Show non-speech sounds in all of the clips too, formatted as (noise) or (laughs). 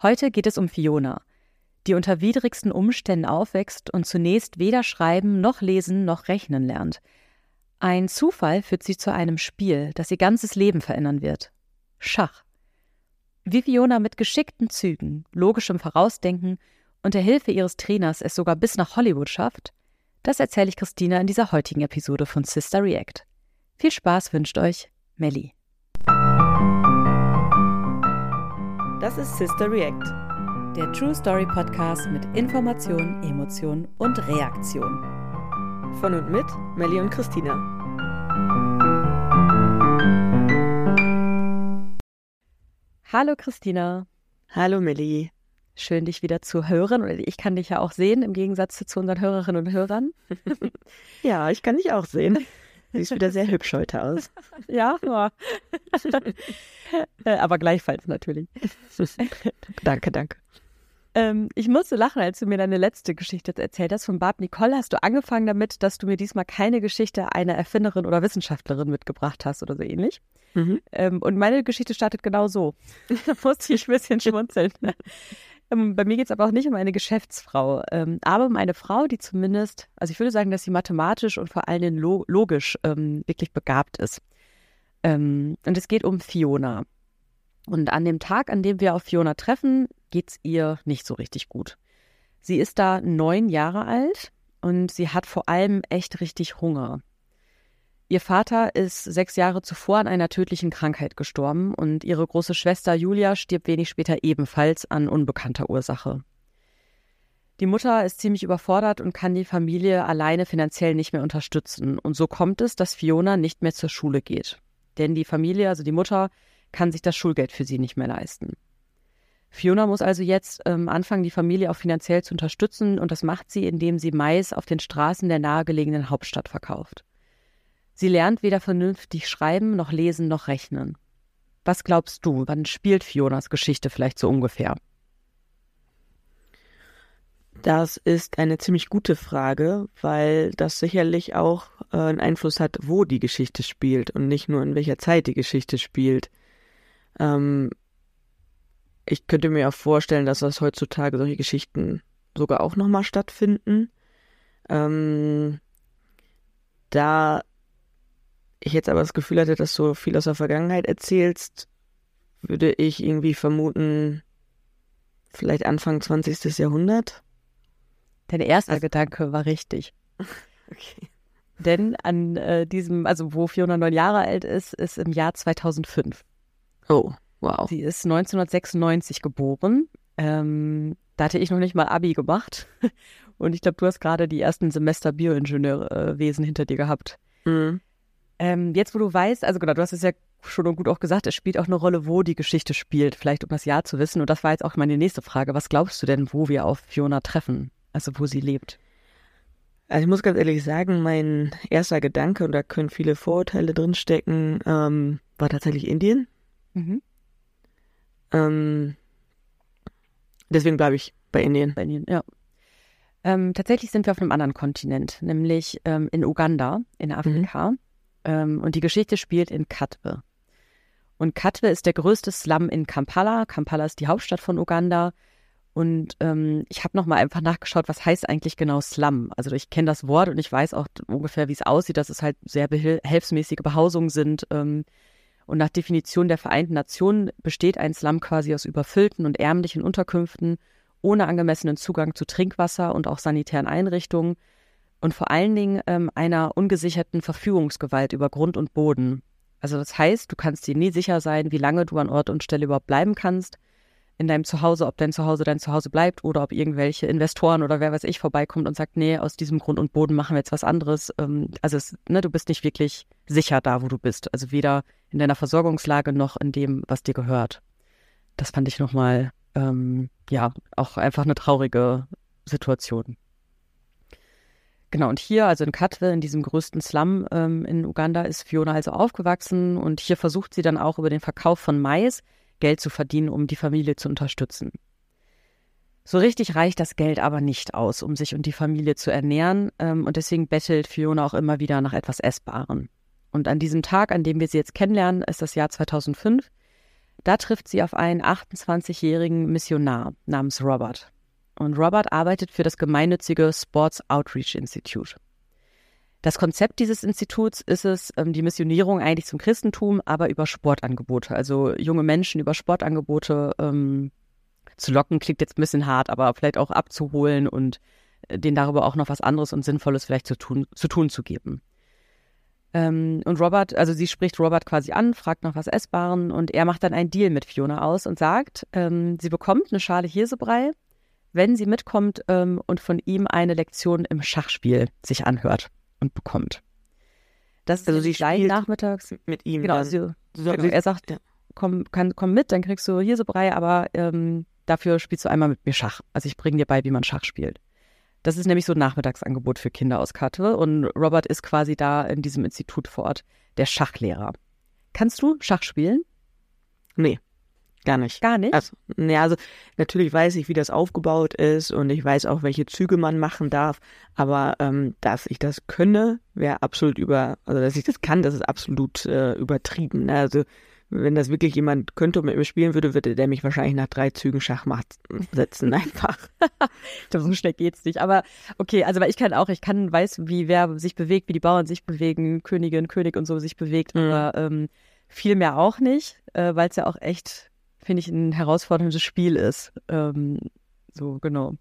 Heute geht es um Fiona, die unter widrigsten Umständen aufwächst und zunächst weder schreiben noch lesen noch rechnen lernt. Ein Zufall führt sie zu einem Spiel, das ihr ganzes Leben verändern wird. Schach. Wie Fiona mit geschickten Zügen, logischem Vorausdenken und der Hilfe ihres Trainers es sogar bis nach Hollywood schafft, das erzähle ich Christina in dieser heutigen Episode von Sister React. Viel Spaß wünscht euch Melli. Das ist Sister React, der True Story Podcast mit Information, Emotion und Reaktion. Von und mit Melli und Christina. Hallo Christina. Hallo Melli. Schön, dich wieder zu hören. Ich kann dich ja auch sehen, im Gegensatz zu unseren Hörerinnen und Hörern. (laughs) ja, ich kann dich auch sehen. (laughs) Siehst wieder sehr hübsch heute aus. (laughs) ja, ja. (laughs) Äh, aber gleichfalls natürlich. (laughs) danke, danke. Ähm, ich musste lachen, als du mir deine letzte Geschichte erzählt hast. Von Barb Nicole hast du angefangen damit, dass du mir diesmal keine Geschichte einer Erfinderin oder Wissenschaftlerin mitgebracht hast oder so ähnlich. Mhm. Ähm, und meine Geschichte startet genau so. da musste ich ein bisschen schmunzeln. Ähm, bei mir geht es aber auch nicht um eine Geschäftsfrau, ähm, aber um eine Frau, die zumindest, also ich würde sagen, dass sie mathematisch und vor allen Dingen logisch ähm, wirklich begabt ist. und es geht um Fiona. Und an dem Tag, an dem wir auf Fiona treffen, geht es ihr nicht so richtig gut. Sie ist da neun Jahre alt und sie hat vor allem echt richtig Hunger. Ihr Vater ist sechs Jahre zuvor an einer tödlichen Krankheit gestorben und ihre große Schwester Julia stirbt wenig später ebenfalls an unbekannter Ursache. Die Mutter ist ziemlich überfordert und kann die Familie alleine finanziell nicht mehr unterstützen. Und so kommt es, dass Fiona nicht mehr zur Schule geht. Denn die Familie, also die Mutter, kann sich das Schulgeld für sie nicht mehr leisten. Fiona muss also jetzt ähm, anfangen, die Familie auch finanziell zu unterstützen und das macht sie, indem sie Mais auf den Straßen der nahegelegenen Hauptstadt verkauft. Sie lernt weder vernünftig schreiben, noch lesen, noch rechnen. Was glaubst du, wann spielt Fionas Geschichte vielleicht so ungefähr? Das ist eine ziemlich gute Frage, weil das sicherlich auch äh, einen Einfluss hat, wo die Geschichte spielt und nicht nur in welcher Zeit die Geschichte spielt. Ähm, ich könnte mir auch vorstellen, dass das heutzutage solche Geschichten sogar auch nochmal stattfinden. Ähm, da ich jetzt aber das Gefühl hatte, dass du viel aus der Vergangenheit erzählst, würde ich irgendwie vermuten, vielleicht Anfang 20. Jahrhundert. Dein erster also, Gedanke war richtig. (laughs) Okay. Denn an äh, diesem, also wo Fiona neun Jahre alt ist, ist im Jahr 2005. Oh, wow. Sie ist 1996 geboren. Ähm, da hatte ich noch nicht mal Abi gemacht. (laughs) Und ich glaube, du hast gerade die ersten Semester Bioingenieurwesen hinter dir gehabt. Mhm. Ähm, jetzt, wo du weißt, also genau, du hast es ja schon und gut auch gesagt, es spielt auch eine Rolle, wo die Geschichte spielt, vielleicht um das Jahr zu wissen. Und das war jetzt auch meine nächste Frage. Was glaubst du denn, wo wir auf Fiona treffen? Also wo sie lebt? Also ich muss ganz ehrlich sagen, mein erster Gedanke, und da können viele Vorurteile drinstecken, ähm, war tatsächlich Indien. Mhm. Ähm, deswegen bleibe ich bei Indien. Bei Indien, ja. Ähm, tatsächlich sind wir auf einem anderen Kontinent, nämlich ähm, in Uganda, in Afrika. Mhm. Ähm, und die Geschichte spielt in Katwe. Und Katwe ist der größte Slum in Kampala. Kampala ist die Hauptstadt von Uganda. Und ähm, ich habe nochmal einfach nachgeschaut, was heißt eigentlich genau Slum. Also ich kenne das Wort und ich weiß auch ungefähr, wie es aussieht, dass es halt sehr behelfsmäßige Behausungen sind. Ähm, und nach Definition der Vereinten Nationen besteht ein Slum quasi aus überfüllten und ärmlichen Unterkünften ohne angemessenen Zugang zu Trinkwasser und auch sanitären Einrichtungen und vor allen Dingen ähm, einer ungesicherten Verfügungsgewalt über Grund und Boden. Also das heißt, du kannst dir nie sicher sein, wie lange du an Ort und Stelle überhaupt bleiben kannst in deinem Zuhause, ob dein Zuhause dein Zuhause bleibt oder ob irgendwelche Investoren oder wer weiß ich vorbeikommt und sagt, nee, aus diesem Grund und Boden machen wir jetzt was anderes. Ähm, also es, ne, du bist nicht wirklich sicher da, wo du bist. Also weder in deiner Versorgungslage noch in dem, was dir gehört. Das fand ich nochmal, ähm, ja, auch einfach eine traurige Situation. Genau, und hier, also in Katwe, in diesem größten Slum ähm, in Uganda, ist Fiona also aufgewachsen und hier versucht sie dann auch über den Verkauf von Mais Geld zu verdienen, um die Familie zu unterstützen. So richtig reicht das Geld aber nicht aus, um sich und die Familie zu ernähren ähm, und deswegen bettelt Fiona auch immer wieder nach etwas Essbarem. Und an diesem Tag, an dem wir sie jetzt kennenlernen, ist das Jahr 2005. Da trifft sie auf einen 28-jährigen Missionar namens Robert. Und Robert arbeitet für das gemeinnützige Sports Outreach Institute. Das Konzept dieses Instituts ist es, ähm, die Missionierung eigentlich zum Christentum, aber über Sportangebote, also junge Menschen über Sportangebote ähm, zu locken, klingt jetzt ein bisschen hart, aber vielleicht auch abzuholen und äh, denen darüber auch noch was anderes und Sinnvolles vielleicht zu tun zu, tun zu geben. Ähm, und Robert, also sie spricht Robert quasi an, fragt nach was Essbaren und er macht dann einen Deal mit Fiona aus und sagt, ähm, sie bekommt eine Schale Hirsebrei, wenn sie mitkommt ähm, und von ihm eine Lektion im Schachspiel sich anhört und bekommt. Das also sie spielt nachmittags mit ihm. Genau, sie, genau er sagt, komm, kann, komm mit, dann kriegst du Hirsebrei, aber ähm, dafür spielst du einmal mit mir Schach. Also ich bringe dir bei, wie man Schach spielt. Das ist nämlich so ein Nachmittagsangebot für Kinder aus Katte und Robert ist quasi da in diesem Institut vor Ort der Schachlehrer. Kannst du Schach spielen? Nee. Gar nicht. Gar nicht? Also, nee, also natürlich weiß ich, wie das aufgebaut ist und ich weiß auch, welche Züge man machen darf, aber ähm, dass ich das könne, wäre absolut über, also dass ich das kann, das ist absolut äh, übertrieben. Ne? Also wenn das wirklich jemand könnte und mit mir spielen würde, würde der mich wahrscheinlich nach drei Zügen Schachmatt setzen, einfach. (laughs) ich glaube, so schnell geht's nicht. Aber okay, also weil ich kann auch, ich kann, weiß, wie wer sich bewegt, wie die Bauern sich bewegen, Königin, König und so sich bewegt, mhm. aber ähm, viel mehr auch nicht, äh, weil es ja auch echt finde ich, ein herausforderndes Spiel ist. Ähm, so, genau.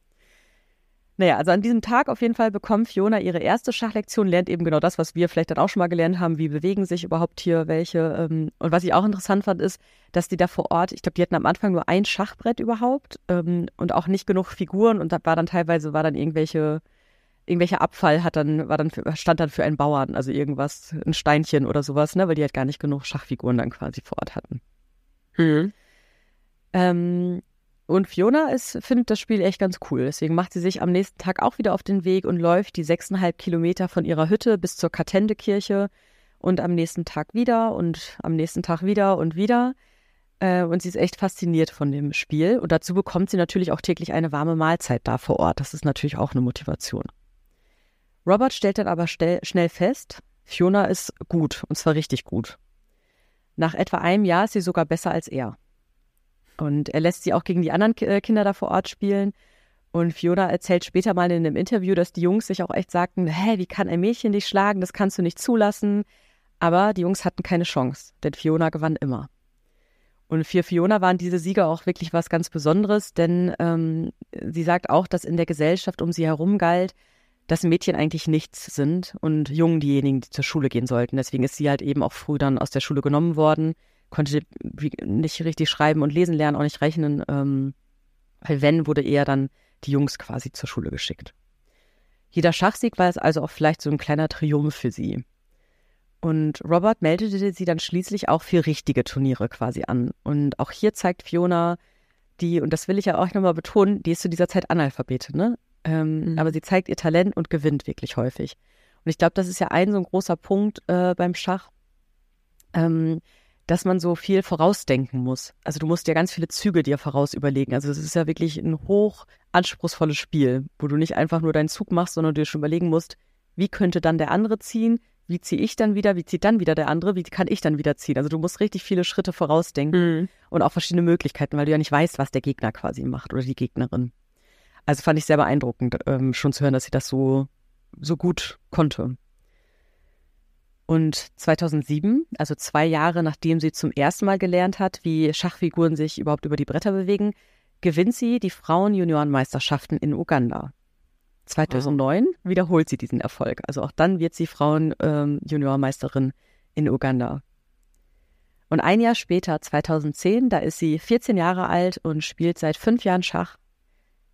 Naja, also an diesem Tag auf jeden Fall bekommt Fiona ihre erste Schachlektion, lernt eben genau das, was wir vielleicht dann auch schon mal gelernt haben, wie bewegen sich überhaupt hier welche. Ähm, und was ich auch interessant fand, ist, dass die da vor Ort, ich glaube, die hatten am Anfang nur ein Schachbrett überhaupt ähm, und auch nicht genug Figuren und da war dann teilweise, war dann irgendwelche, irgendwelcher Abfall hat dann, war dann für, stand dann für einen Bauern, also irgendwas, ein Steinchen oder sowas, ne, weil die halt gar nicht genug Schachfiguren dann quasi vor Ort hatten. Mhm. Ähm, und Fiona ist, findet das Spiel echt ganz cool. Deswegen macht sie sich am nächsten Tag auch wieder auf den Weg und läuft die sechseinhalb Kilometer von ihrer Hütte bis zur Katendekirche und am nächsten Tag wieder und am nächsten Tag wieder und wieder. Äh, und sie ist echt fasziniert von dem Spiel. Und dazu bekommt sie natürlich auch täglich eine warme Mahlzeit da vor Ort. Das ist natürlich auch eine Motivation. Robert stellt dann aber schnell fest, Fiona ist gut, und zwar richtig gut. Nach etwa einem Jahr ist sie sogar besser als er. Und er lässt sie auch gegen die anderen äh, Kinder da vor Ort spielen. Und Fiona erzählt später mal in einem Interview, dass die Jungs sich auch echt sagten, hä, wie kann ein Mädchen dich schlagen? Das kannst du nicht zulassen. Aber die Jungs hatten keine Chance, denn Fiona gewann immer. Und für Fiona waren diese Siege auch wirklich was ganz Besonderes, denn ähm, sie sagt auch, dass in der Gesellschaft um sie herum galt, dass Mädchen eigentlich nichts sind und Jungen diejenigen, die zur Schule gehen sollten. Deswegen ist sie halt eben auch früh dann aus der Schule genommen worden konnte nicht richtig schreiben und lesen lernen, auch nicht rechnen. Ähm, weil wenn, wurde eher dann die Jungs quasi zur Schule geschickt. Jeder Schachsieg war es also auch vielleicht so ein kleiner Triumph für sie. Und Robert meldete sie dann schließlich auch für richtige Turniere quasi an. Und auch hier zeigt Fiona, die, und das will ich ja auch nochmal betonen, die ist zu dieser Zeit Analphabete, ne? Ähm, mhm. Aber sie zeigt ihr Talent und gewinnt wirklich häufig. Und ich glaube, das ist ja ein so ein großer Punkt äh, beim Schach. Ähm, dass man so viel vorausdenken muss. Also du musst ja ganz viele Züge dir voraus überlegen. Also es ist ja wirklich ein hoch anspruchsvolles Spiel, wo du nicht einfach nur deinen Zug machst, sondern dir schon überlegen musst, wie könnte dann der andere ziehen, wie ziehe ich dann wieder, wie zieht dann wieder der andere, wie kann ich dann wieder ziehen. Also du musst richtig viele Schritte vorausdenken mhm. und auch verschiedene Möglichkeiten, weil du ja nicht weißt, was der Gegner quasi macht oder die Gegnerin. Also fand ich sehr beeindruckend, ähm, schon zu hören, dass sie das so, so gut konnte. Und 2007, also zwei Jahre nachdem sie zum ersten Mal gelernt hat, wie Schachfiguren sich überhaupt über die Bretter bewegen, gewinnt sie die Frauen-Juniorenmeisterschaften in Uganda. 2009 wow. wiederholt sie diesen Erfolg. Also auch dann wird sie Frauen-Juniormeisterin ähm, in Uganda. Und ein Jahr später, 2010, da ist sie 14 Jahre alt und spielt seit fünf Jahren Schach,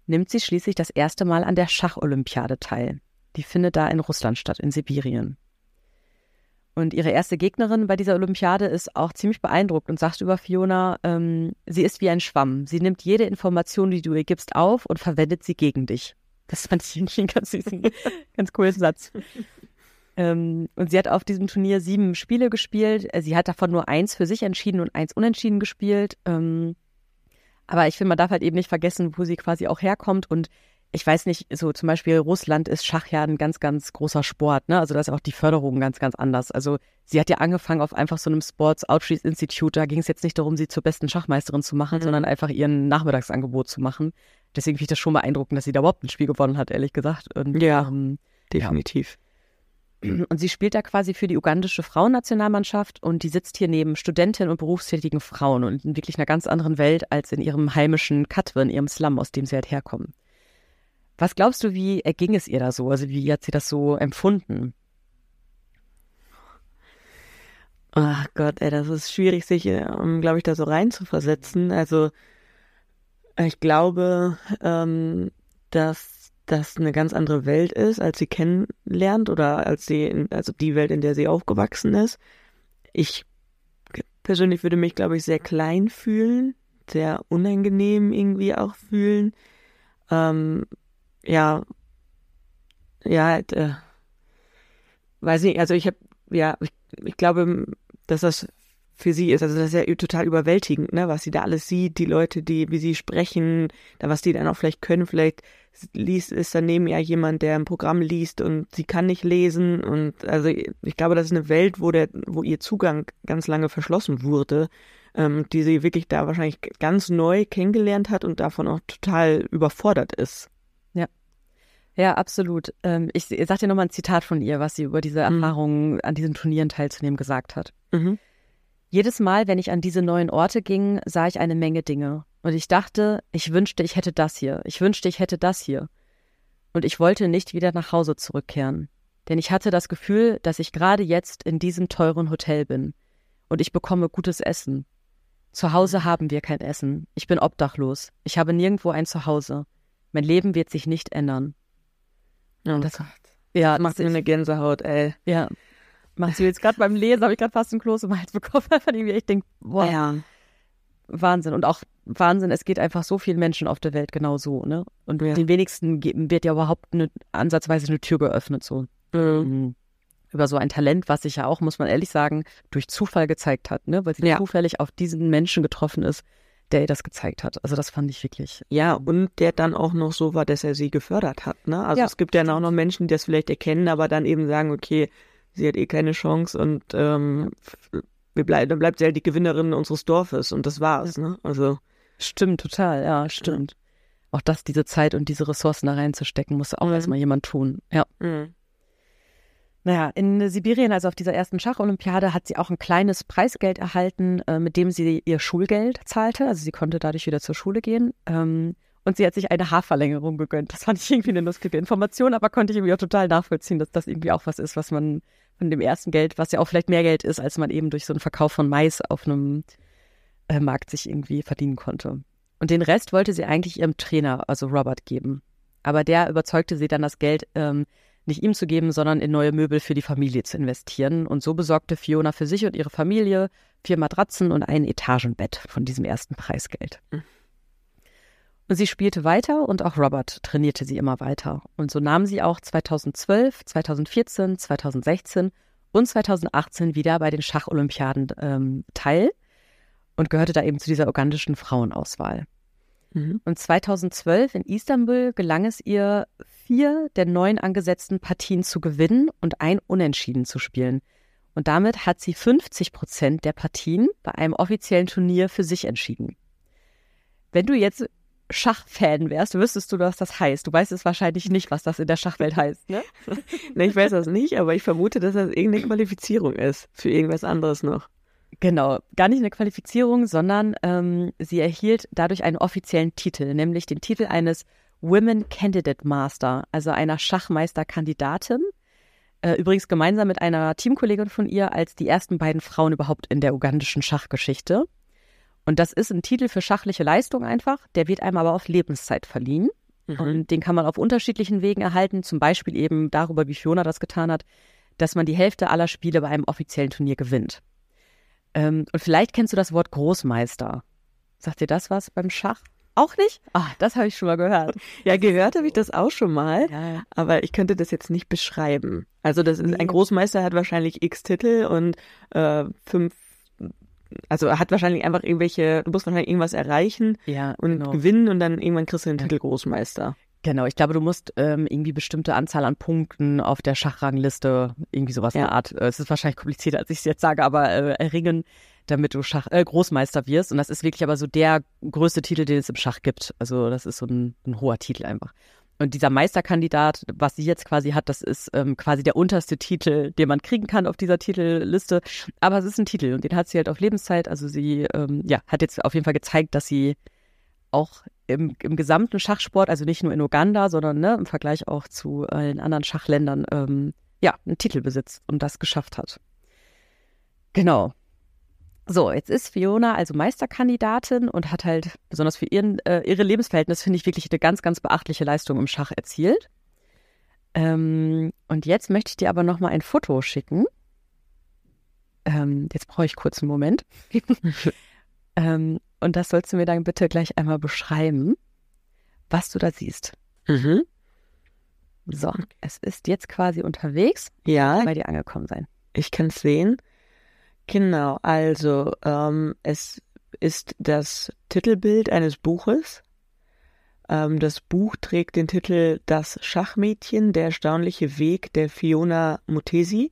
nimmt sie schließlich das erste Mal an der Schacholympiade teil. Die findet da in Russland statt, in Sibirien. Und ihre erste Gegnerin bei dieser Olympiade ist auch ziemlich beeindruckt und sagt über Fiona, ähm, sie ist wie ein Schwamm. Sie nimmt jede Information, die du ihr gibst, auf und verwendet sie gegen dich. Das fand ich (laughs) einen ganz süßen, ganz coolen Satz. Ähm, und sie hat auf diesem Turnier sieben Spiele gespielt. Sie hat davon nur eins für sich entschieden und eins unentschieden gespielt. Ähm, aber ich finde, man darf halt eben nicht vergessen, wo sie quasi auch herkommt. Und ich weiß nicht, so zum Beispiel Russland ist Schach ja ein ganz, ganz großer Sport, ne? Also da ist auch die Förderung ganz, ganz anders. Also sie hat ja angefangen auf einfach so einem Sports Outreach Institute. Da ging es jetzt nicht darum, sie zur besten Schachmeisterin zu machen, mhm. sondern einfach ihren Nachmittagsangebot zu machen. Deswegen finde ich das schon beeindruckend, dass sie da überhaupt ein Spiel gewonnen hat, ehrlich gesagt. Und, ja, ähm, definitiv. Ja. Und sie spielt da quasi für die ugandische Frauennationalmannschaft und die sitzt hier neben Studentinnen und berufstätigen Frauen und in wirklich einer ganz anderen Welt als in ihrem heimischen Katwe, in ihrem Slum, aus dem sie halt herkommen. Was glaubst du, wie erging es ihr da so? Also wie hat sie das so empfunden? Ach Gott, ey, das ist schwierig, sich, um, glaube ich, da so reinzuversetzen. Also ich glaube, ähm, dass das eine ganz andere Welt ist, als sie kennenlernt oder als sie, in, also die Welt, in der sie aufgewachsen ist. Ich persönlich würde mich, glaube ich, sehr klein fühlen, sehr unangenehm irgendwie auch fühlen. Ähm, ja, ja, halt, äh, weiß nicht, also ich habe, ja, ich, ich glaube, dass das für sie ist. Also das ist ja total überwältigend, ne, was sie da alles sieht, die Leute, die, wie sie sprechen, da was die dann auch vielleicht können, vielleicht liest, ist daneben ja jemand, der ein Programm liest und sie kann nicht lesen und also ich glaube, das ist eine Welt, wo der, wo ihr Zugang ganz lange verschlossen wurde, ähm, die sie wirklich da wahrscheinlich ganz neu kennengelernt hat und davon auch total überfordert ist. Ja, absolut. Ähm, ich ich sag dir nochmal ein Zitat von ihr, was sie über diese mhm. Erfahrungen an diesen Turnieren teilzunehmen gesagt hat. Mhm. Jedes Mal, wenn ich an diese neuen Orte ging, sah ich eine Menge Dinge. Und ich dachte, ich wünschte, ich hätte das hier. Ich wünschte, ich hätte das hier. Und ich wollte nicht wieder nach Hause zurückkehren. Denn ich hatte das Gefühl, dass ich gerade jetzt in diesem teuren Hotel bin. Und ich bekomme gutes Essen. Zu Hause haben wir kein Essen. Ich bin obdachlos. Ich habe nirgendwo ein Zuhause. Mein Leben wird sich nicht ändern. Oh das, Gott. Ja, das macht mir eine Gänsehaut, ey. Ja. Macht sie jetzt gerade beim Lesen, habe ich gerade fast ein Kloß im Hals bekommen, (laughs) weil ich echt denke, boah. Ja. Wahnsinn. Und auch Wahnsinn, es geht einfach so vielen Menschen auf der Welt genau so, ne? Und ja. den wenigsten wird ja überhaupt eine, ansatzweise eine Tür geöffnet, so. Mhm. mhm. Über so ein Talent, was sich ja auch, muss man ehrlich sagen, durch Zufall gezeigt hat, ne? Weil sie ja. zufällig auf diesen Menschen getroffen ist, der ihr das gezeigt hat. Also das fand ich wirklich. Ja, und der dann auch noch so war, dass er sie gefördert hat. Ne? Also ja. es gibt ja auch noch Menschen, die das vielleicht erkennen, aber dann eben sagen, okay, sie hat eh keine Chance und ähm, wir bleib, dann bleibt sie halt die Gewinnerin unseres Dorfes und das war's. Ne? Also stimmt total, ja, stimmt. Auch das, diese Zeit und diese Ressourcen da reinzustecken, muss auch mhm. erstmal jemand tun. Ja. Mhm. Naja, in Sibirien, also auf dieser ersten Schacholympiade, hat sie auch ein kleines Preisgeld erhalten, äh, mit dem sie ihr Schulgeld zahlte. Also sie konnte dadurch wieder zur Schule gehen. Ähm, und sie hat sich eine Haarverlängerung gegönnt. Das fand ich irgendwie eine lustige Information, aber konnte ich irgendwie auch total nachvollziehen, dass das irgendwie auch was ist, was man von dem ersten Geld, was ja auch vielleicht mehr Geld ist, als man eben durch so einen Verkauf von Mais auf einem äh, Markt sich irgendwie verdienen konnte. Und den Rest wollte sie eigentlich ihrem Trainer, also Robert, geben. Aber der überzeugte sie dann, das Geld ähm, nicht ihm zu geben, sondern in neue Möbel für die Familie zu investieren. Und so besorgte Fiona für sich und ihre Familie vier Matratzen und ein Etagenbett von diesem ersten Preisgeld. Mhm. Und sie spielte weiter und auch Robert trainierte sie immer weiter. Und so nahm sie auch 2012, 2014, 2016 und 2018 wieder bei den Schacholympiaden ähm, teil und gehörte da eben zu dieser ugandischen Frauenauswahl. Mhm. Und 2012 in Istanbul gelang es ihr, vier der neun angesetzten Partien zu gewinnen und ein Unentschieden zu spielen. Und damit hat sie 50 Prozent der Partien bei einem offiziellen Turnier für sich entschieden. Wenn du jetzt Schachfan wärst, wüsstest du, was das heißt. Du weißt es wahrscheinlich nicht, was das in der Schachwelt heißt, ne? (laughs) ne, ich weiß das nicht, aber ich vermute, dass das irgendeine Qualifizierung ist für irgendwas anderes noch. Genau, gar nicht eine Qualifizierung, sondern ähm, sie erhielt dadurch einen offiziellen Titel, nämlich den Titel eines Women Candidate Master, also einer Schachmeisterkandidatin. Äh, übrigens gemeinsam mit einer Teamkollegin von ihr als die ersten beiden Frauen überhaupt in der ugandischen Schachgeschichte. Und das ist ein Titel für schachliche Leistung einfach. Der wird einem aber auf Lebenszeit verliehen. Mhm. Und den kann man auf unterschiedlichen Wegen erhalten. Zum Beispiel eben darüber, wie Fiona das getan hat, dass man die Hälfte aller Spiele bei einem offiziellen Turnier gewinnt. Ähm, und vielleicht kennst du das Wort Großmeister. Sagt dir das was beim Schach? Auch nicht? Ah, das habe ich schon mal gehört. (laughs) Ja, gehört habe ich das auch schon mal, ja. aber ich könnte das jetzt nicht beschreiben. Also das ist, ein Großmeister hat wahrscheinlich x Titel und äh, fünf, also hat wahrscheinlich einfach irgendwelche, du musst wahrscheinlich irgendwas erreichen ja, und genau. gewinnen und dann irgendwann kriegst du den Titel Großmeister. Genau, ich glaube, du musst ähm, irgendwie bestimmte Anzahl an Punkten auf der Schachrangliste, irgendwie sowas ja. in der Art. Äh, es ist wahrscheinlich komplizierter, als ich es jetzt sage, aber äh, erringen, damit du Schach, äh, Großmeister wirst. Und das ist wirklich aber so der größte Titel, den es im Schach gibt. Also das ist so ein, ein hoher Titel einfach. Und dieser Meisterkandidat, was sie jetzt quasi hat, das ist ähm, quasi der unterste Titel, den man kriegen kann auf dieser Titelliste. Aber es ist ein Titel und den hat sie halt auf Lebenszeit. Also sie ähm, ja, hat jetzt auf jeden Fall gezeigt, dass sie auch im, im gesamten Schachsport, also nicht nur in Uganda, sondern ne, im Vergleich auch zu den anderen Schachländern, ähm, ja, einen Titel besitzt und das geschafft hat. Genau. So, jetzt ist Fiona also Meisterkandidatin und hat halt besonders für ihren, äh, ihre Lebensverhältnisse, finde ich, wirklich eine ganz, ganz beachtliche Leistung im Schach erzielt. Ähm, und jetzt möchte ich dir aber nochmal ein Foto schicken. Ähm, jetzt brauche ich kurz einen Moment. (laughs) ähm, und das sollst du mir dann bitte gleich einmal beschreiben, was du da siehst. Mhm. So, es ist jetzt quasi unterwegs. Ja. Bei dir angekommen sein. Ich kann es sehen. Genau, also ähm, es ist das Titelbild eines Buches. Ähm, das Buch trägt den Titel Das Schachmädchen, der erstaunliche Weg der Fiona Mutesi.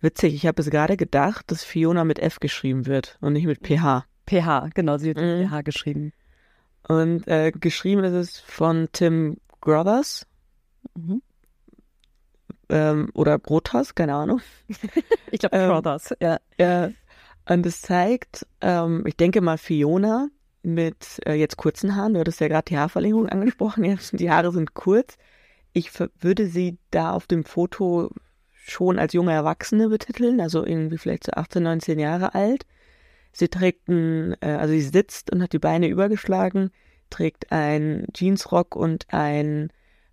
Witzig, ich habe es gerade gedacht, dass Fiona mit F geschrieben wird und nicht mit PH. PH, genau, sie wird mhm. PH geschrieben. Und äh, geschrieben ist es von Tim Grothers. Mhm. Ähm, oder Brothers, keine Ahnung. (laughs) ich glaube ähm, Brothers, ja. ja. Und es zeigt, ähm, ich denke mal Fiona mit äh, jetzt kurzen Haaren. Du hattest ja gerade die Haarverlängerung angesprochen. Jetzt, (laughs) die Haare sind kurz. Ich würde sie da auf dem Foto schon als junge Erwachsene betiteln, also irgendwie vielleicht so 18, 19 Jahre alt. Sie trägt ein, äh, also sie sitzt und hat die Beine übergeschlagen, trägt ein Jeansrock und ein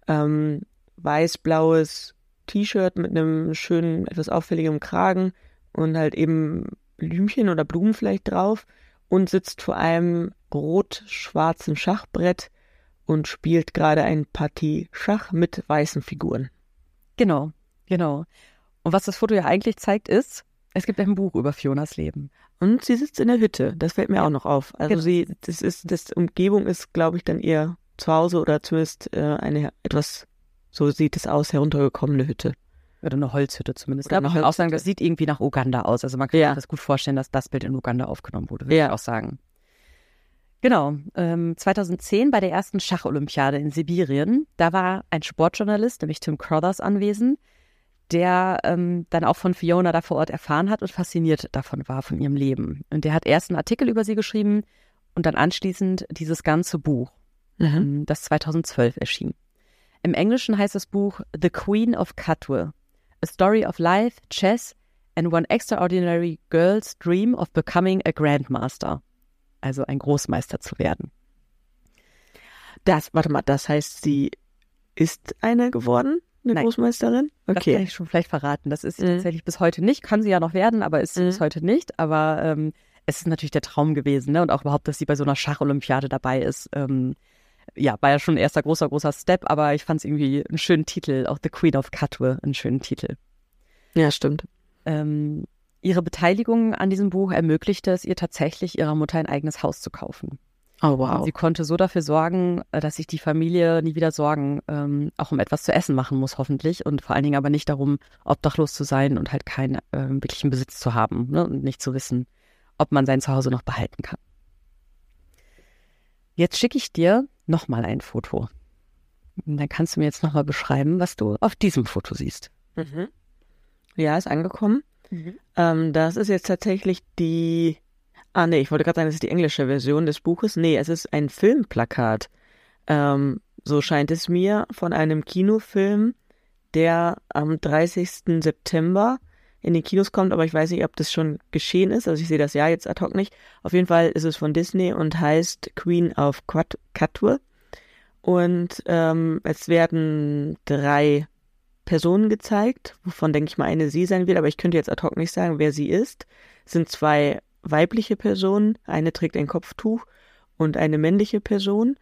ähm, weiß-blaues T-Shirt mit einem schönen, etwas auffälligem Kragen und halt eben Blümchen oder Blumen vielleicht drauf und sitzt vor einem rot-schwarzen Schachbrett und spielt gerade ein Partie Schach mit weißen Figuren. Genau, genau. Und was das Foto ja eigentlich zeigt, ist, es gibt ein Buch über Fionas Leben. Und sie sitzt in der Hütte. Das fällt mir ja. auch noch auf. Also genau. sie, das ist, das Umgebung ist, glaube ich, dann ihr Zuhause oder zumindest äh, eine etwas, so sieht es aus, heruntergekommene Hütte. Oder eine Holzhütte zumindest. Oder ich auch sagen, das sieht irgendwie nach Uganda aus. Also man kann ja. sich das gut vorstellen, dass das Bild in Uganda aufgenommen wurde, würde ja. ich auch sagen. Genau. Ähm, 2010 bei der ersten Schacholympiade in Sibirien, da war ein Sportjournalist, nämlich Tim Crothers, anwesend der ähm, dann auch von Fiona da vor Ort erfahren hat und fasziniert davon war, von ihrem Leben. Und der hat erst einen Artikel über sie geschrieben und dann anschließend dieses ganze Buch, mhm. ähm, das 2012 erschien. Im Englischen heißt das Buch The Queen of Katwe, A Story of Life, Chess and One Extraordinary Girl's Dream of Becoming a Grandmaster. Also ein Großmeister zu werden. Das, warte mal, das heißt, sie ist eine geworden? eine Nein. Großmeisterin? Okay. Das kann ich schon vielleicht verraten. Das ist sie mhm. tatsächlich bis heute nicht. Kann sie ja noch werden, aber ist sie mhm. bis heute nicht. Aber ähm, es ist natürlich der Traum gewesen, ne? Und auch überhaupt, dass sie bei so einer Schacholympiade dabei ist. Ähm, ja, war ja schon ein erster großer, großer Step, aber ich fand es irgendwie einen schönen Titel, auch The Queen of Katwe, einen schönen Titel. Ja, stimmt. Ähm, ihre Beteiligung an diesem Buch ermöglichte es ihr tatsächlich, ihrer Mutter ein eigenes Haus zu kaufen. Oh, wow. Sie konnte so dafür sorgen, äh, dass sich die Familie nie wieder Sorgen ähm, auch um etwas zu essen machen muss, hoffentlich. Und vor allen Dingen aber nicht darum, obdachlos zu sein und halt keinen äh, wirklichen Besitz zu haben ne? und nicht zu wissen, ob man sein Zuhause noch behalten kann. Jetzt schicke ich dir nochmal ein Foto. Und dann kannst du mir jetzt nochmal beschreiben, was du auf diesem Foto siehst. Mhm. Ja, ist angekommen. Mhm. Ähm, das ist jetzt tatsächlich die Ah, nee, ich wollte gerade sagen, das ist die englische Version des Buches. Nee, es ist ein Filmplakat. Ähm, so scheint es mir, von einem Kinofilm, der am 30. September in die Kinos kommt, aber ich weiß nicht, ob das schon geschehen ist. Also ich sehe das ja jetzt ad hoc nicht. Auf jeden Fall ist es von Disney und heißt Queen of Katwe. Und ähm, es werden drei Personen gezeigt, wovon denke ich mal eine sie sein wird, aber ich könnte jetzt ad hoc nicht sagen, wer sie ist. Es sind zwei weibliche Person, eine trägt ein Kopftuch und eine männliche Person.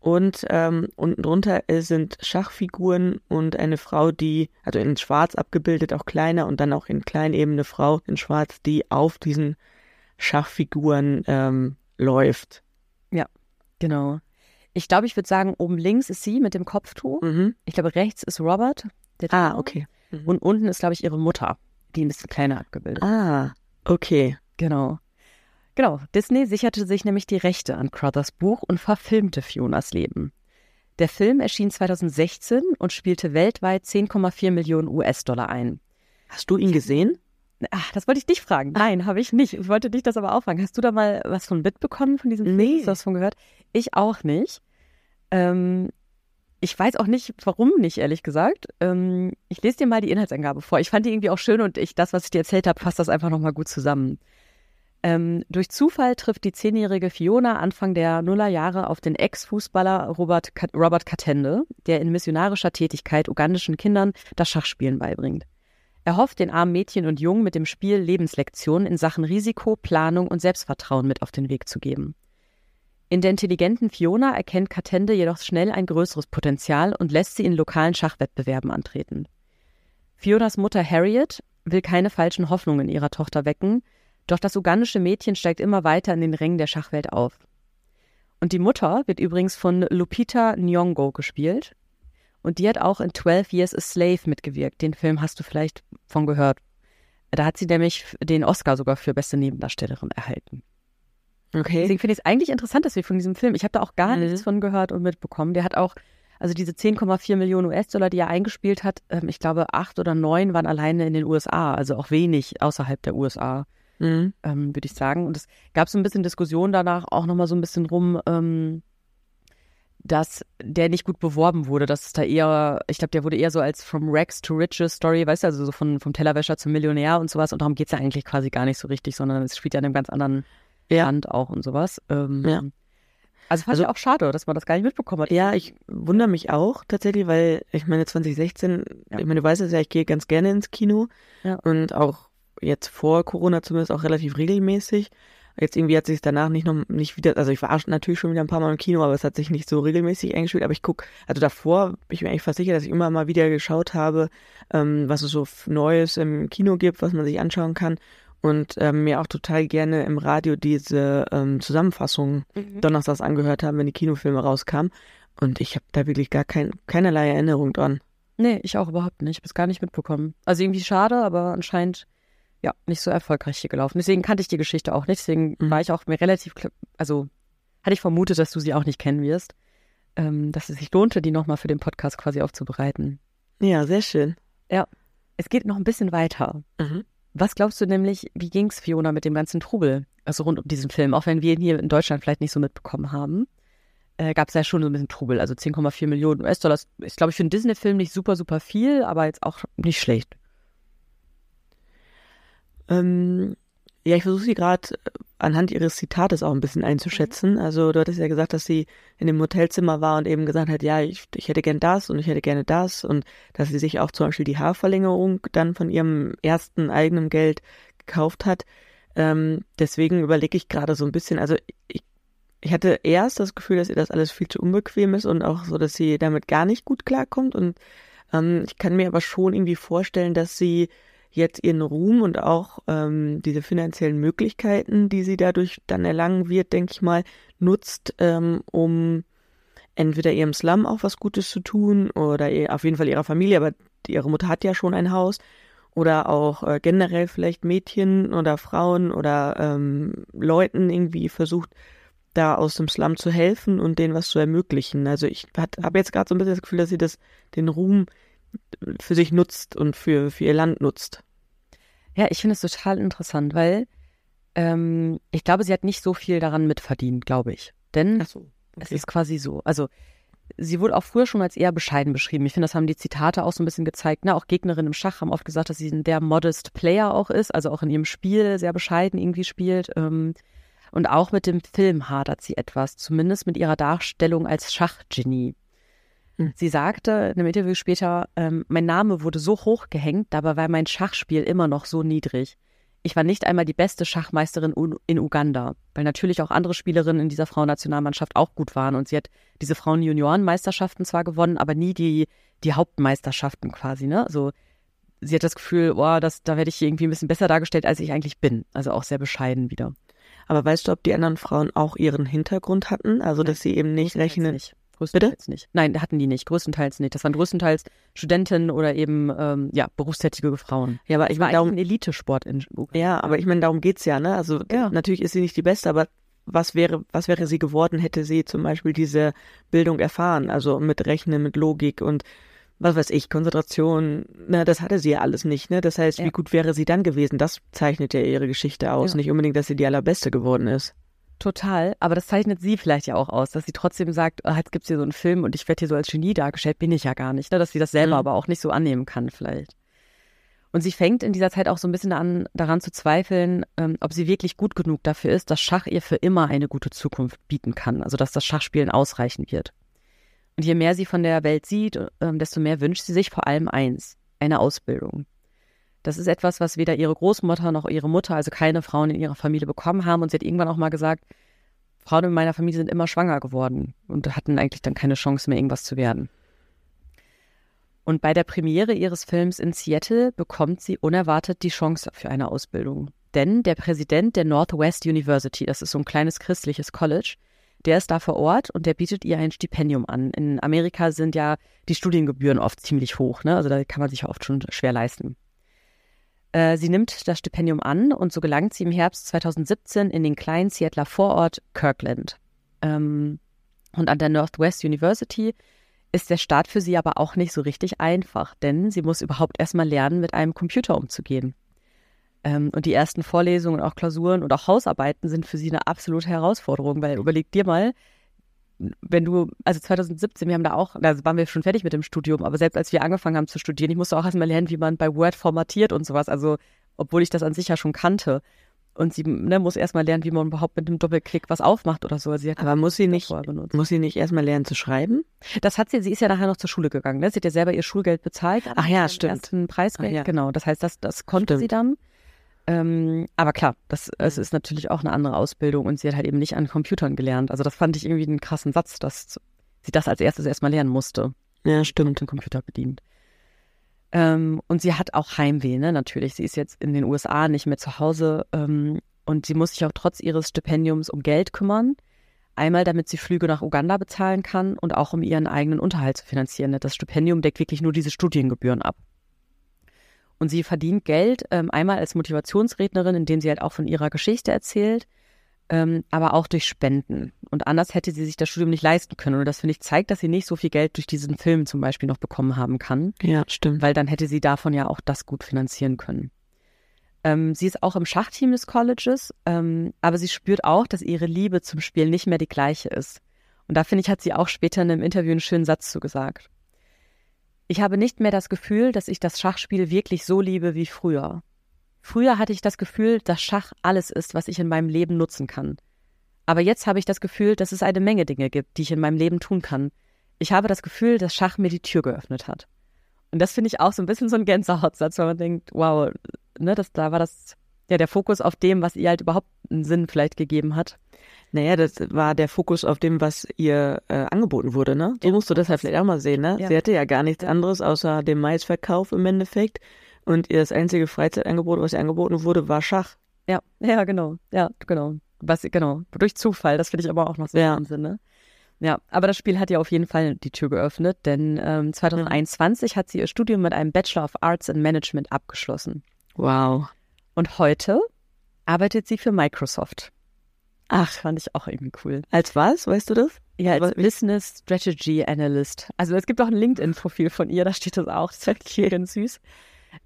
Und ähm, unten drunter sind Schachfiguren und eine Frau, die, also in Schwarz abgebildet, auch kleiner und dann auch in klein eben eine Frau in Schwarz, die auf diesen Schachfiguren ähm, läuft. Ja, genau. Ich glaube, ich würde sagen, oben links ist sie mit dem Kopftuch. Mhm. Ich glaube, rechts ist Robert. Der Ah, okay. Mhm. Und unten ist, glaube ich, ihre Mutter, die ein bisschen kleiner abgebildet. Ah, okay. Genau. Genau. Disney sicherte sich nämlich die Rechte an Crothers Buch und verfilmte Fionas Leben. Der Film erschien 2016 und spielte weltweit 10,4 Millionen US-Dollar ein. Hast du ihn gesehen? Ach, das wollte ich dich fragen. Nein, habe ich nicht. Ich wollte dich das aber auch fragen. Hast du da mal was von mitbekommen von diesem Film? Nee. Hast du was von gehört? Ich auch nicht. Ähm, ich weiß auch nicht, warum nicht, ehrlich gesagt. Ähm, ich lese dir mal die Inhaltsangabe vor. Ich fand die irgendwie auch schön und ich, das, was ich dir erzählt habe, fasst das einfach nochmal gut zusammen. Ähm, durch Zufall trifft die zehnjährige Fiona Anfang der Nullerjahre auf den Ex-Fußballer Robert, Robert Katende, der in missionarischer Tätigkeit ugandischen Kindern das Schachspielen beibringt. Er hofft, den armen Mädchen und Jungen mit dem Spiel Lebenslektionen in Sachen Risiko, Planung und Selbstvertrauen mit auf den Weg zu geben. In der intelligenten Fiona erkennt Katende jedoch schnell ein größeres Potenzial und lässt sie in lokalen Schachwettbewerben antreten. Fionas Mutter Harriet will keine falschen Hoffnungen ihrer Tochter wecken, doch das ugandische Mädchen steigt immer weiter in den Rängen der Schachwelt auf. Und die Mutter wird übrigens von Lupita Nyong'o gespielt. Und die hat auch in 12 Years a Slave mitgewirkt. Den Film hast du vielleicht von gehört. Da hat sie nämlich den Oscar sogar für beste Nebendarstellerin erhalten. Okay. Deswegen finde ich es eigentlich interessant, dass wir von diesem Film, ich habe da auch gar Mhm. nichts von gehört und mitbekommen. Der hat auch, also diese 10,4 Millionen US-Dollar, die er eingespielt hat, ähm, ich glaube acht oder neun waren alleine in den USA, also auch wenig außerhalb der USA Mhm. ähm, würde ich sagen. Und es gab so ein bisschen Diskussion danach auch nochmal so ein bisschen rum, ähm, dass der nicht gut beworben wurde, dass es da eher, ich glaube, der wurde eher so als From Rags to Riches Story, weißt du, also so von, vom Tellerwäscher zum Millionär und sowas. Und darum geht es ja eigentlich quasi gar nicht so richtig, sondern es spielt ja in einem ganz anderen Ja. Land auch und sowas. Ähm, Ja. Also fand Also- ich auch schade, dass man das gar nicht mitbekommen hat. Ja, ich wundere mich auch tatsächlich, weil ich meine 2016, Ja. ich meine, du weißt es ja, ich gehe ganz gerne ins Kino Ja. und auch jetzt vor Corona zumindest auch relativ regelmäßig. Jetzt irgendwie hat sich es danach nicht noch nicht wieder, also ich war natürlich schon wieder ein paar Mal im Kino, aber es hat sich nicht so regelmäßig eingespielt. Aber ich guck, also davor bin ich mir eigentlich fast sicher, dass ich immer mal wieder geschaut habe, ähm, was es so Neues im Kino gibt, was man sich anschauen kann. Und ähm, mir auch total gerne im Radio diese ähm, Zusammenfassungen Mhm. donnerstags angehört haben, wenn die Kinofilme rauskamen. Und ich habe da wirklich gar kein, keinerlei Erinnerung dran. Nee, ich auch überhaupt nicht. Ich habe es gar nicht mitbekommen. Also irgendwie schade, aber anscheinend ja nicht so erfolgreich hier gelaufen. Deswegen kannte ich die Geschichte auch nicht. Deswegen Mhm. war ich auch mir relativ, also hatte ich vermutet, dass du sie auch nicht kennen wirst. Ähm, dass es sich lohnte, die nochmal für den Podcast quasi aufzubereiten. Ja, sehr schön. Es geht noch ein bisschen weiter. Mhm. Was glaubst du nämlich, wie ging's Fiona mit dem ganzen Trubel, also rund um diesen Film, auch wenn wir ihn hier in Deutschland vielleicht nicht so mitbekommen haben? Äh, Gab es ja schon so ein bisschen Trubel, also 10,4 Millionen US-Dollar. Ist, glaube ich, für einen Disney-Film nicht super, super viel, aber jetzt auch nicht schlecht. Ähm, ja, ich versuche sie gerade anhand ihres Zitates auch ein bisschen einzuschätzen. Also du hattest ja gesagt, dass sie in dem Hotelzimmer war und eben gesagt hat, ja, ich, ich hätte gern das und ich hätte gerne das und dass sie sich auch zum Beispiel die Haarverlängerung dann von ihrem ersten eigenen Geld gekauft hat. Ähm, deswegen überlege ich gerade so ein bisschen, also ich, ich hatte erst das Gefühl, dass ihr das alles viel zu unbequem ist und auch so, dass sie damit gar nicht gut klarkommt und ähm, ich kann mir aber schon irgendwie vorstellen, dass sie jetzt ihren Ruhm und auch ähm, diese finanziellen Möglichkeiten, die sie dadurch dann erlangen wird, denke ich mal, nutzt, ähm, um entweder ihrem Slum auch was Gutes zu tun oder ihr, auf jeden Fall ihrer Familie, aber ihre Mutter hat ja schon ein Haus oder auch äh, generell vielleicht Mädchen oder Frauen oder ähm, Leuten irgendwie versucht, da aus dem Slum zu helfen und denen was zu ermöglichen. Also ich habe jetzt gerade so ein bisschen das Gefühl, dass sie das den Ruhm für sich nutzt und für, für ihr Land nutzt. Ja, ich finde es total interessant, weil ähm, ich glaube, sie hat nicht so viel daran mitverdient, glaube ich. Denn so. es ist quasi so. Also sie wurde auch früher schon als eher bescheiden beschrieben. Ich finde, das haben die Zitate auch so ein bisschen gezeigt. Ne? Auch Gegnerinnen im Schach haben oft gesagt, dass sie ein sehr modest Player auch ist, also auch in ihrem Spiel sehr bescheiden irgendwie spielt. Ähm, und auch mit dem Film hadert sie etwas, zumindest mit ihrer Darstellung als Schachgenie. Sie sagte in einem Interview später, ähm, mein Name wurde so hoch gehängt, dabei war mein Schachspiel immer noch so niedrig. Ich war nicht einmal die beste Schachmeisterin in Uganda, weil natürlich auch andere Spielerinnen in dieser Frauennationalmannschaft auch gut waren. Und sie hat diese Frauen-Junioren-Meisterschaften zwar gewonnen, aber nie die, die Hauptmeisterschaften quasi, ne? Also sie hat das Gefühl, boah, das, da werde ich irgendwie ein bisschen besser dargestellt, als ich eigentlich bin. Also auch sehr bescheiden wieder. Aber weißt du, ob die anderen Frauen auch ihren Hintergrund hatten? Also, dass sie eben nicht rechnen. Nicht. Größtenteils Bitte? nicht. Nein, hatten die nicht. Größtenteils nicht. Das waren größtenteils Studentinnen oder eben ähm, ja berufstätige Frauen. Ja, aber ich meine darum ein Elitesport in Uganda. Ja, aber ich meine darum geht's ja. Ne? Also ja. natürlich ist sie nicht die Beste, aber was wäre was wäre sie geworden, hätte sie zum Beispiel diese Bildung erfahren? Also mit Rechnen, mit Logik und was weiß ich, Konzentration, na, das hatte sie ja alles nicht, ne? Das heißt, ja. wie gut wäre sie dann gewesen? Das zeichnet ja ihre Geschichte aus, ja. nicht unbedingt, dass sie die allerbeste geworden ist. Total, aber das zeichnet sie vielleicht ja auch aus, dass sie trotzdem sagt, oh, jetzt gibt's hier so einen Film und ich werde hier so als Genie dargestellt, bin ich ja gar nicht, ne? dass sie das selber mhm. aber auch nicht so annehmen kann vielleicht. Und sie fängt in dieser Zeit auch so ein bisschen an, daran zu zweifeln, ähm, ob sie wirklich gut genug dafür ist, dass Schach ihr für immer eine gute Zukunft bieten kann, also dass das Schachspielen ausreichen wird. Und je mehr sie von der Welt sieht, ähm, desto mehr wünscht sie sich vor allem eins, eine Ausbildung. Das ist etwas, was weder ihre Großmutter noch ihre Mutter, also keine Frauen in ihrer Familie bekommen haben. Und sie hat irgendwann auch mal gesagt, Frauen in meiner Familie sind immer schwanger geworden und hatten eigentlich dann keine Chance mehr, irgendwas zu werden. Und bei der Premiere ihres Films in Seattle bekommt sie unerwartet die Chance für eine Ausbildung. Denn der Präsident der Northwest University, das ist so ein kleines christliches College, der ist da vor Ort und der bietet ihr ein Stipendium an. In Amerika sind ja die Studiengebühren oft ziemlich hoch, ne? Also da kann man sich oft schon schwer leisten. Äh, sie nimmt das Stipendium an und so gelangt sie im Herbst 2017 in den kleinen Seattler Vorort Kirkland. Ähm, und an der Northwest University ist der Start für sie aber auch nicht so richtig einfach, denn sie muss überhaupt erstmal lernen, mit einem Computer umzugehen. Ähm, und die ersten Vorlesungen, auch Klausuren und auch Hausarbeiten sind für sie eine absolute Herausforderung, weil überleg dir mal, wenn du, also 2017, wir haben da auch, da waren wir schon fertig mit dem Studium, aber selbst als wir angefangen haben zu studieren, ich musste auch erstmal lernen, wie man bei Word formatiert und sowas, also obwohl ich das an sich ja schon kannte. Und sie ne, muss erstmal lernen, wie man überhaupt mit einem Doppelklick was aufmacht oder so. Also sie aber muss sie nicht, muss sie nicht erstmal lernen zu schreiben? Das hat sie, sie ist ja nachher noch zur Schule gegangen. Ne? Sie hat ja selber ihr Schulgeld bezahlt. Ach ja, stimmt. Ersten Preisgeld, ja. genau. Das heißt, das, das konnte stimmt. sie dann. Ähm, aber klar, das, es ist natürlich auch eine andere Ausbildung und sie hat halt eben nicht an Computern gelernt. Also das fand ich irgendwie einen krassen Satz, dass sie das als erstes erstmal lernen musste. Ja, stimmt. Den Computer bedient. Ähm, und sie hat auch Heimweh, ne, natürlich. Sie ist jetzt in den USA nicht mehr zu Hause ähm, und sie muss sich auch trotz ihres Stipendiums um Geld kümmern. Einmal, damit sie Flüge nach Uganda bezahlen kann und auch um ihren eigenen Unterhalt zu finanzieren. Das Stipendium deckt wirklich nur diese Studiengebühren ab. Und sie verdient Geld ähm, einmal als Motivationsrednerin, indem sie halt auch von ihrer Geschichte erzählt, ähm, aber auch durch Spenden. Und anders hätte sie sich das Studium nicht leisten können. Und das finde ich zeigt, dass sie nicht so viel Geld durch diesen Film zum Beispiel noch bekommen haben kann. Ja, stimmt. Weil dann hätte sie davon ja auch das gut finanzieren können. Ähm, sie ist auch im Schachteam des Colleges, ähm, aber sie spürt auch, dass ihre Liebe zum Spiel nicht mehr die gleiche ist. Und da finde ich, hat sie auch später in einem Interview einen schönen Satz zu gesagt. Ich habe nicht mehr das Gefühl, dass ich das Schachspiel wirklich so liebe wie früher. Früher hatte ich das Gefühl, dass Schach alles ist, was ich in meinem Leben nutzen kann. Aber jetzt habe ich das Gefühl, dass es eine Menge Dinge gibt, die ich in meinem Leben tun kann. Ich habe das Gefühl, dass Schach mir die Tür geöffnet hat. Und das finde ich auch so ein bisschen so ein Gänsehautsatz, weil man denkt, wow, ne, das, da war das, ja, der Fokus auf dem, was ihr halt überhaupt einen Sinn vielleicht gegeben hat. Naja, das war der Fokus auf dem, was ihr äh, angeboten wurde, ne? So ja. musst du das halt vielleicht auch mal sehen, ne? Ja. Sie hatte ja gar nichts anderes außer dem Maisverkauf im Endeffekt. Und ihr das einzige Freizeitangebot, was ihr angeboten wurde, war Schach. Ja, ja, genau. Ja, genau. Was, genau. Durch Zufall, das finde ich aber auch noch so ja. im Sinne. Ja, aber das Spiel hat ja auf jeden Fall die Tür geöffnet, denn ähm, 2021 mhm. hat sie ihr Studium mit einem Bachelor of Arts and Management abgeschlossen. Wow. Und heute arbeitet sie für Microsoft. Ach, fand ich auch irgendwie cool. Als was? Weißt du das? Ja, als Business Strategy Analyst. Also es gibt auch ein LinkedIn-Profil von ihr, da steht das auch. Das fand ich ganz süß.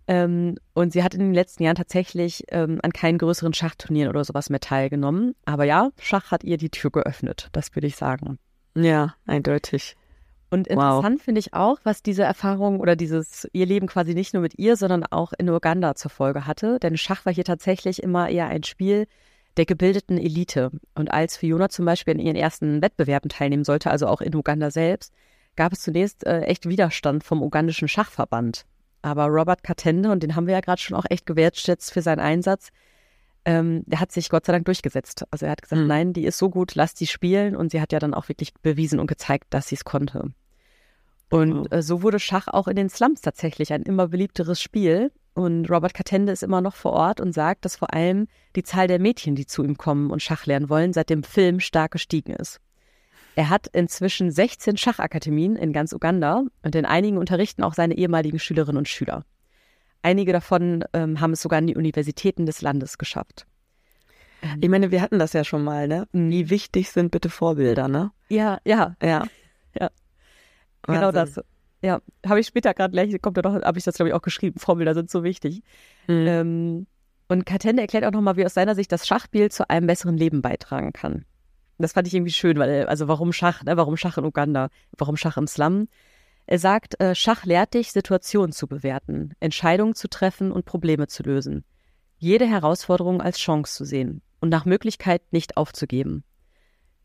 Ähm, und sie hat in den letzten Jahren tatsächlich ähm, an keinen größeren Schachturnieren oder sowas mehr teilgenommen. Aber ja, Schach hat ihr die Tür geöffnet, das würde ich sagen. Ja, eindeutig. Und interessant wow. finde ich auch, was diese Erfahrung oder dieses ihr Leben quasi nicht nur mit ihr, sondern auch in Uganda zur Folge hatte. Denn Schach war hier tatsächlich immer eher ein Spiel, der gebildeten Elite. Und als Fiona zum Beispiel in ihren ersten Wettbewerben teilnehmen sollte, also auch in Uganda selbst, gab es zunächst äh, echt Widerstand vom ugandischen Schachverband. Aber Robert Katende, und den haben wir ja gerade schon auch echt gewertschätzt für seinen Einsatz, ähm, der hat sich Gott sei Dank durchgesetzt. Also er hat gesagt, mhm. nein, die ist so gut, lass die spielen. Und sie hat ja dann auch wirklich bewiesen und gezeigt, dass sie es konnte. Und äh, so wurde Schach auch in den Slums tatsächlich ein immer beliebteres Spiel. Und Robert Katende ist immer noch vor Ort und sagt, dass vor allem die Zahl der Mädchen, die zu ihm kommen und Schach lernen wollen, seit dem Film stark gestiegen ist. Er hat inzwischen 16 Schachakademien in ganz Uganda und in einigen unterrichten auch seine ehemaligen Schülerinnen und Schüler. Einige davon ähm, haben es sogar an die Universitäten des Landes geschafft. Ähm, ich meine, wir hatten das ja schon mal, ne? Mhm. Wie wichtig sind bitte Vorbilder, ne? Ja, ja. Ja. (laughs) ja. Genau das. Ja, habe ich später gerade gleich, kommt ja doch, habe ich das, glaube ich, auch geschrieben. Vorbilder sind so wichtig. Mhm. Ähm, und Katende erklärt auch nochmal, wie aus seiner Sicht das Schachspiel zu einem besseren Leben beitragen kann. Das fand ich irgendwie schön, weil, also warum Schach, ne? Warum Schach in Uganda? Warum Schach im Slum? Er sagt, äh, Schach lehrt dich, Situationen zu bewerten, Entscheidungen zu treffen und Probleme zu lösen. Jede Herausforderung als Chance zu sehen und nach Möglichkeit nicht aufzugeben.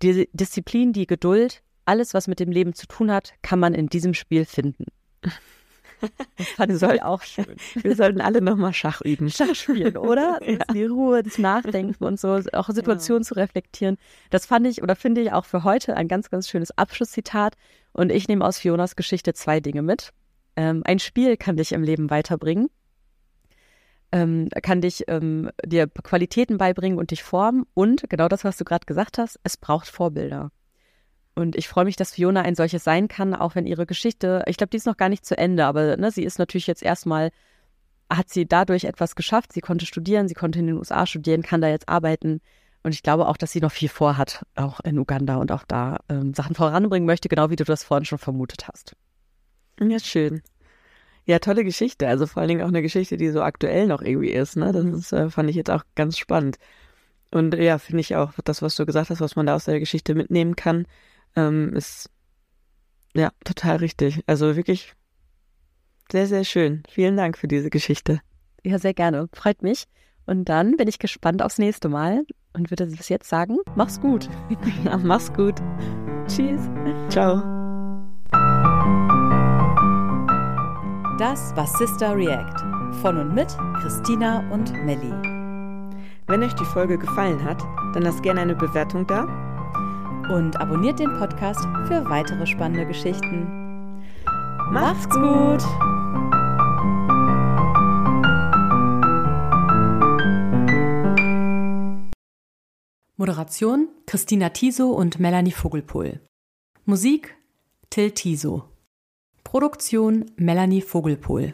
Die Disziplin, die Geduld, alles, was mit dem Leben zu tun hat, kann man in diesem Spiel finden. (laughs) Das fand ich auch schön. (laughs) Wir sollten alle nochmal Schach üben. Schach spielen, oder? (laughs) ja. Die Ruhe, das Nachdenken und so, auch Situationen ja. zu reflektieren. Das fand ich oder finde ich auch für heute ein ganz, ganz schönes Abschlusszitat. Und ich nehme aus Fionas Geschichte zwei Dinge mit. Ähm, ein Spiel kann dich im Leben weiterbringen. Ähm, kann dich ähm, dir Qualitäten beibringen und dich formen. Und genau das, was du gerade gesagt hast, es braucht Vorbilder. Und ich freue mich, dass Fiona ein solches sein kann, auch wenn ihre Geschichte, ich glaube, die ist noch gar nicht zu Ende, aber ne, sie ist natürlich jetzt erstmal, hat sie dadurch etwas geschafft. Sie konnte studieren, sie konnte in den USA studieren, kann da jetzt arbeiten. Und ich glaube auch, dass sie noch viel vorhat, auch in Uganda und auch da ähm, Sachen voranbringen möchte, genau wie du das vorhin schon vermutet hast. Ja, schön. Ja, tolle Geschichte. Also vor allen Dingen auch eine Geschichte, die so aktuell noch irgendwie ist. Ne? Das ist, äh, fand ich jetzt auch ganz spannend. Und ja, finde ich auch das, was du gesagt hast, was man da aus der Geschichte mitnehmen kann, ähm, ist ja total richtig. Also wirklich sehr, sehr schön. Vielen Dank für diese Geschichte. Ja, sehr gerne. Freut mich. Und dann bin ich gespannt aufs nächste Mal und würde bis jetzt sagen, mach's gut. (laughs) ja, mach's gut. Tschüss. Ciao. Das war Sister React von und mit Christina und Melli. Wenn euch die Folge gefallen hat, dann lasst gerne eine Bewertung da und abonniert den Podcast für weitere spannende Geschichten. Macht's gut! Moderation Christina Tiso und Melanie Vogelpohl. Musik Till Tiso. Produktion Melanie Vogelpohl.